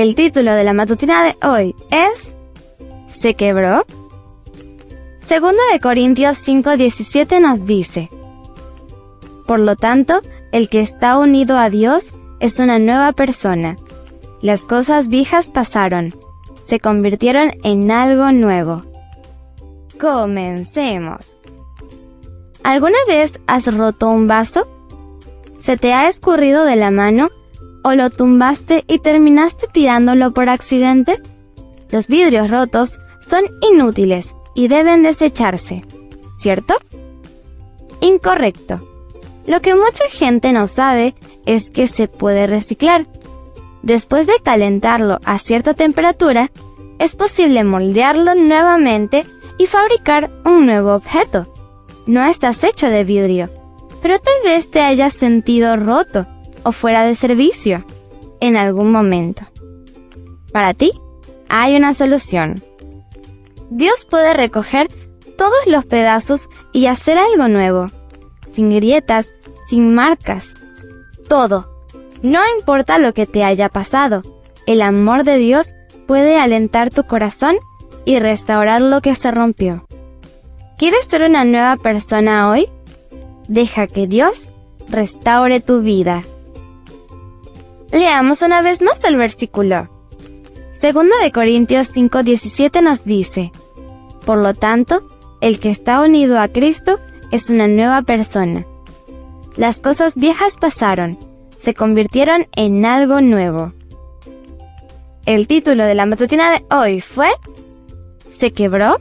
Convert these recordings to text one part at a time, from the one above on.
El título de la matutina de hoy es ¿Se quebró? Segunda de Corintios 5:17 nos dice, Por lo tanto, el que está unido a Dios es una nueva persona. Las cosas viejas pasaron, se convirtieron en algo nuevo. Comencemos. ¿Alguna vez has roto un vaso? ¿Se te ha escurrido de la mano o lo tumbaste y terminaste tirándolo por accidente? Los vidrios rotos son inútiles y deben desecharse, ¿cierto? Incorrecto. Lo que mucha gente no sabe es que se puede reciclar. Después de calentarlo a cierta temperatura, es posible moldearlo nuevamente y fabricar un nuevo objeto. No estás hecho de vidrio, pero tal vez te hayas sentido roto o fuera de servicio en algún momento. Para ti, hay una solución. Dios puede recoger todos los pedazos y hacer algo nuevo, sin grietas, sin marcas, todo. No importa lo que te haya pasado, el amor de Dios puede alentar tu corazón y restaurar lo que se rompió. ¿Quieres ser una nueva persona hoy? Deja que Dios restaure tu vida. Leamos una vez más el versículo. Segunda de Corintios 5:17 nos dice, Por lo tanto, el que está unido a Cristo es una nueva persona. Las cosas viejas pasaron, se convirtieron en algo nuevo. El título de la matutina de hoy fue ¿Se quebró?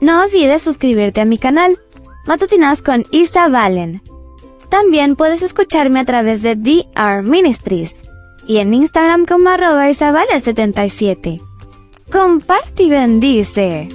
No olvides suscribirte a mi canal, Matutinas con Isa Valen. También puedes escucharme a través de DR Ministries y en Instagram como arroba isabale77. Comparte y bendice.